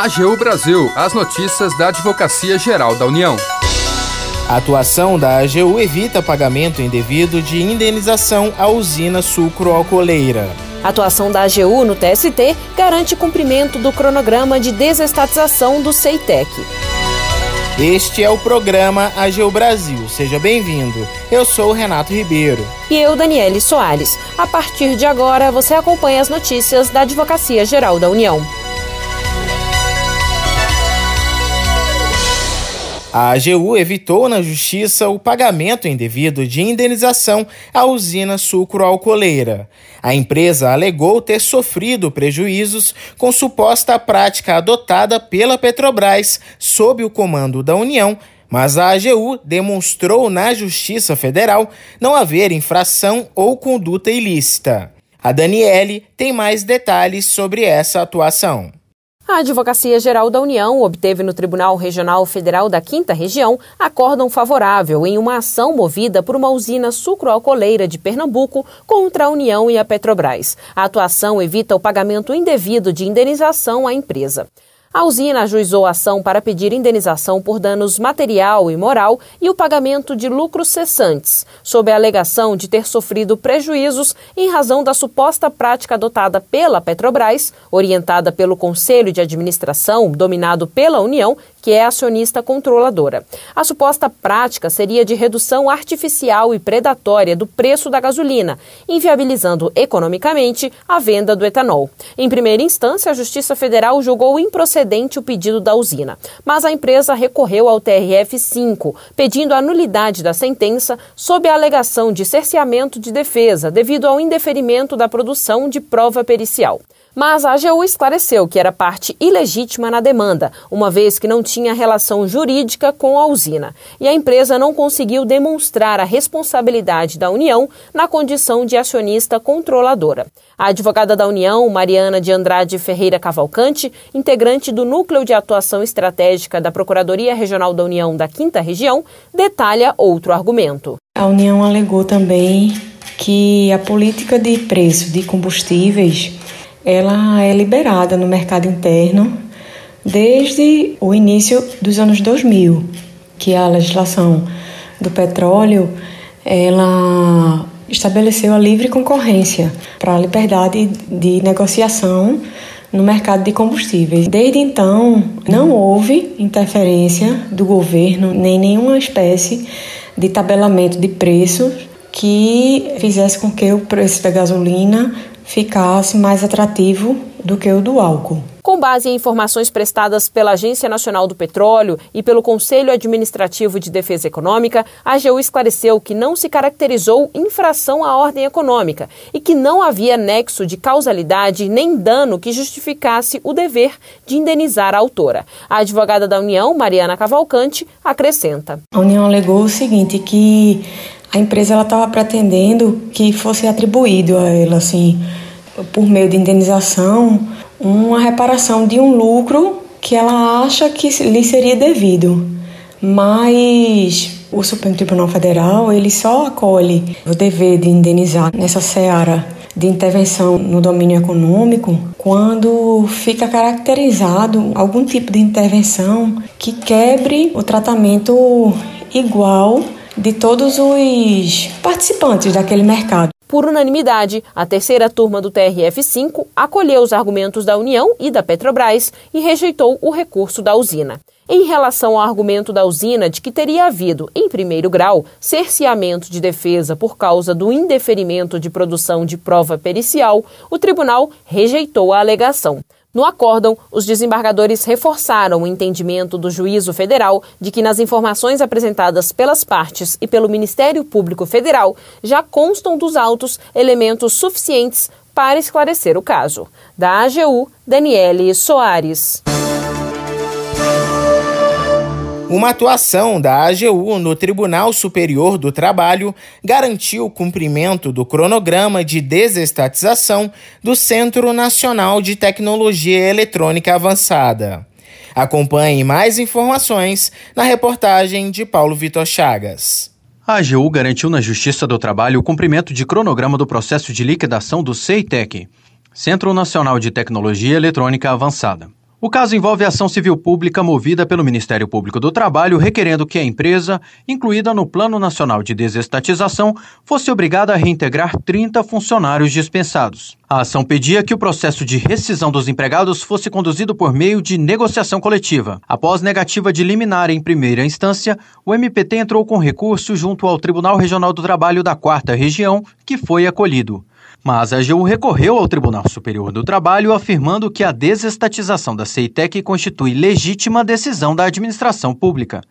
AGU Brasil, as notícias da Advocacia Geral da União. A atuação da AGU evita pagamento indevido de indenização à usina sucroalcooleira. A atuação da AGU no TST garante cumprimento do cronograma de desestatização do CEITEC. Este é o programa AGU Brasil. Seja bem-vindo. Eu sou o Renato Ribeiro. E eu, Daniele Soares. A partir de agora, você acompanha as notícias da Advocacia Geral da União. A AGU evitou na justiça o pagamento indevido de indenização à usina sucroalcooleira. A empresa alegou ter sofrido prejuízos com suposta prática adotada pela Petrobras sob o comando da União, mas a AGU demonstrou na Justiça Federal não haver infração ou conduta ilícita. A Daniele tem mais detalhes sobre essa atuação. A Advocacia Geral da União obteve no Tribunal Regional Federal da Quinta Região acórdão favorável em uma ação movida por uma usina sucroalcooleira de Pernambuco contra a União e a Petrobras. A atuação evita o pagamento indevido de indenização à empresa. A usina ajuizou a ação para pedir indenização por danos material e moral e o pagamento de lucros cessantes, sob a alegação de ter sofrido prejuízos em razão da suposta prática adotada pela Petrobras, orientada pelo Conselho de Administração, dominado pela União, que é acionista controladora. A suposta prática seria de redução artificial e predatória do preço da gasolina, inviabilizando economicamente a venda do etanol. Em primeira instância, a Justiça Federal julgou improcedente o pedido da usina, mas a empresa recorreu ao TRF-5, pedindo a nulidade da sentença sob a alegação de cerceamento de defesa devido ao indeferimento da produção de prova pericial. Mas a AGU esclareceu que era parte ilegítima na demanda, uma vez que não tinha relação jurídica com a usina, e a empresa não conseguiu demonstrar a responsabilidade da União na condição de acionista controladora. A advogada da União, Mariana de Andrade Ferreira Cavalcante, integrante do Núcleo de Atuação Estratégica da Procuradoria Regional da União da Quinta Região, detalha outro argumento. A União alegou também que a política de preço de combustíveis ela é liberada no mercado interno desde o início dos anos 2000, que a legislação do petróleo ela estabeleceu a livre concorrência para a liberdade de negociação no mercado de combustíveis. Desde então, não houve interferência do governo nem nenhuma espécie de tabelamento de preços que fizesse com que o preço da gasolina ficasse mais atrativo do que o do álcool. Com base em informações prestadas pela Agência Nacional do Petróleo e pelo Conselho Administrativo de Defesa Econômica, a AGU esclareceu que não se caracterizou infração à ordem econômica e que não havia nexo de causalidade nem dano que justificasse o dever de indenizar a autora. A advogada da União, Mariana Cavalcante, acrescenta. A União alegou o seguinte, que a empresa estava pretendendo que fosse atribuído a ela, assim, por meio de indenização, uma reparação de um lucro que ela acha que lhe seria devido. Mas o Supremo Tribunal Federal ele só acolhe o dever de indenizar nessa seara de intervenção no domínio econômico quando fica caracterizado algum tipo de intervenção que quebre o tratamento igual de todos os participantes daquele mercado. Por unanimidade, a terceira turma do TRF5 acolheu os argumentos da União e da Petrobras e rejeitou o recurso da usina. Em relação ao argumento da usina de que teria havido, em primeiro grau, cerceamento de defesa por causa do indeferimento de produção de prova pericial, o tribunal rejeitou a alegação. No acórdão, os desembargadores reforçaram o entendimento do juízo federal de que nas informações apresentadas pelas partes e pelo Ministério Público Federal já constam dos autos elementos suficientes para esclarecer o caso. Da AGU, Daniele Soares. Uma atuação da AGU no Tribunal Superior do Trabalho garantiu o cumprimento do cronograma de desestatização do Centro Nacional de Tecnologia Eletrônica Avançada. Acompanhe mais informações na reportagem de Paulo Vitor Chagas. A AGU garantiu na Justiça do Trabalho o cumprimento de cronograma do processo de liquidação do CEITEC, Centro Nacional de Tecnologia Eletrônica Avançada. O caso envolve ação civil pública movida pelo Ministério Público do Trabalho, requerendo que a empresa, incluída no Plano Nacional de Desestatização, fosse obrigada a reintegrar 30 funcionários dispensados. A ação pedia que o processo de rescisão dos empregados fosse conduzido por meio de negociação coletiva. Após negativa de liminar em primeira instância, o MPT entrou com recurso junto ao Tribunal Regional do Trabalho da Quarta Região, que foi acolhido. Mas a AGU recorreu ao Tribunal Superior do Trabalho, afirmando que a desestatização da CEITEC constitui legítima decisão da administração pública.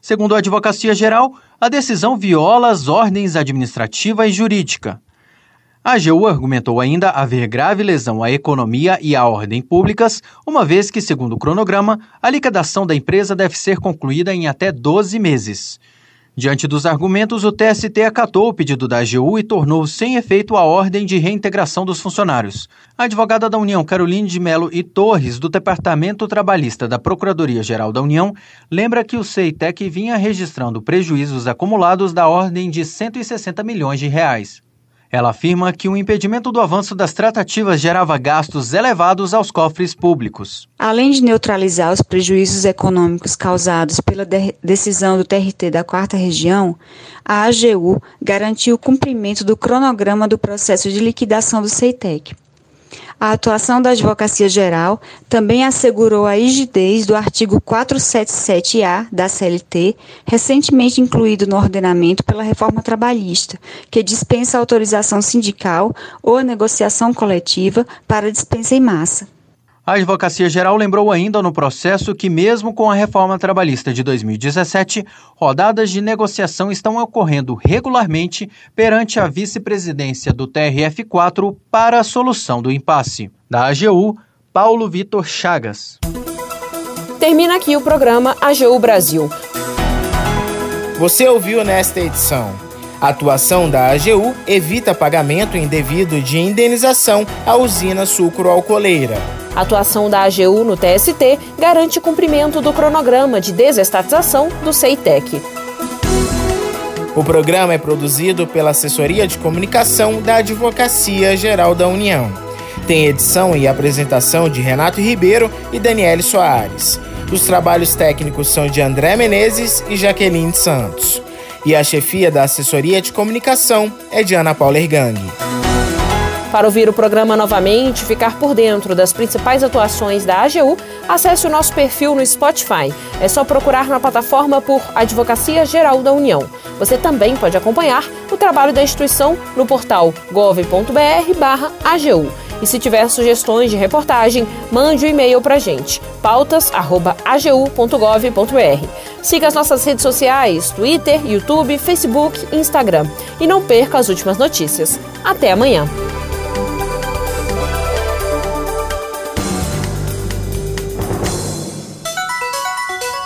Segundo a Advocacia Geral, a decisão viola as ordens administrativa e jurídica. A AGU argumentou ainda haver grave lesão à economia e à ordem públicas, uma vez que, segundo o cronograma, a liquidação da empresa deve ser concluída em até 12 meses. Diante dos argumentos, o TST acatou o pedido da AGU e tornou sem efeito a ordem de reintegração dos funcionários. A advogada da União, Caroline de Melo e Torres, do Departamento Trabalhista da Procuradoria-Geral da União, lembra que o CEITEC vinha registrando prejuízos acumulados da ordem de 160 milhões de reais. Ela afirma que o impedimento do avanço das tratativas gerava gastos elevados aos cofres públicos. Além de neutralizar os prejuízos econômicos causados pela de decisão do TRT da Quarta Região, a AGU garantiu o cumprimento do cronograma do processo de liquidação do CEITEC. A atuação da Advocacia Geral também assegurou a rigidez do artigo 477-A da CLT, recentemente incluído no ordenamento pela reforma trabalhista, que dispensa autorização sindical ou a negociação coletiva para dispensa em massa. A Advocacia Geral lembrou ainda no processo que, mesmo com a reforma trabalhista de 2017, rodadas de negociação estão ocorrendo regularmente perante a vice-presidência do TRF4 para a solução do impasse. Da AGU, Paulo Vitor Chagas. Termina aqui o programa AGU Brasil. Você ouviu nesta edição. A atuação da AGU evita pagamento indevido de indenização à usina sucro-alcooleira. A atuação da AGU no TST garante cumprimento do cronograma de desestatização do CEITEC. O programa é produzido pela Assessoria de Comunicação da Advocacia Geral da União. Tem edição e apresentação de Renato Ribeiro e Daniele Soares. Os trabalhos técnicos são de André Menezes e Jaqueline Santos e a chefia da assessoria de comunicação é de Ana Paula Ergang. Para ouvir o programa novamente e ficar por dentro das principais atuações da AGU, acesse o nosso perfil no Spotify. É só procurar na plataforma por Advocacia Geral da União. Você também pode acompanhar o trabalho da instituição no portal gov.br/agu. E se tiver sugestões de reportagem, mande um e-mail para a gente, pautas.agu.gov.br. Siga as nossas redes sociais, Twitter, YouTube, Facebook e Instagram. E não perca as últimas notícias. Até amanhã!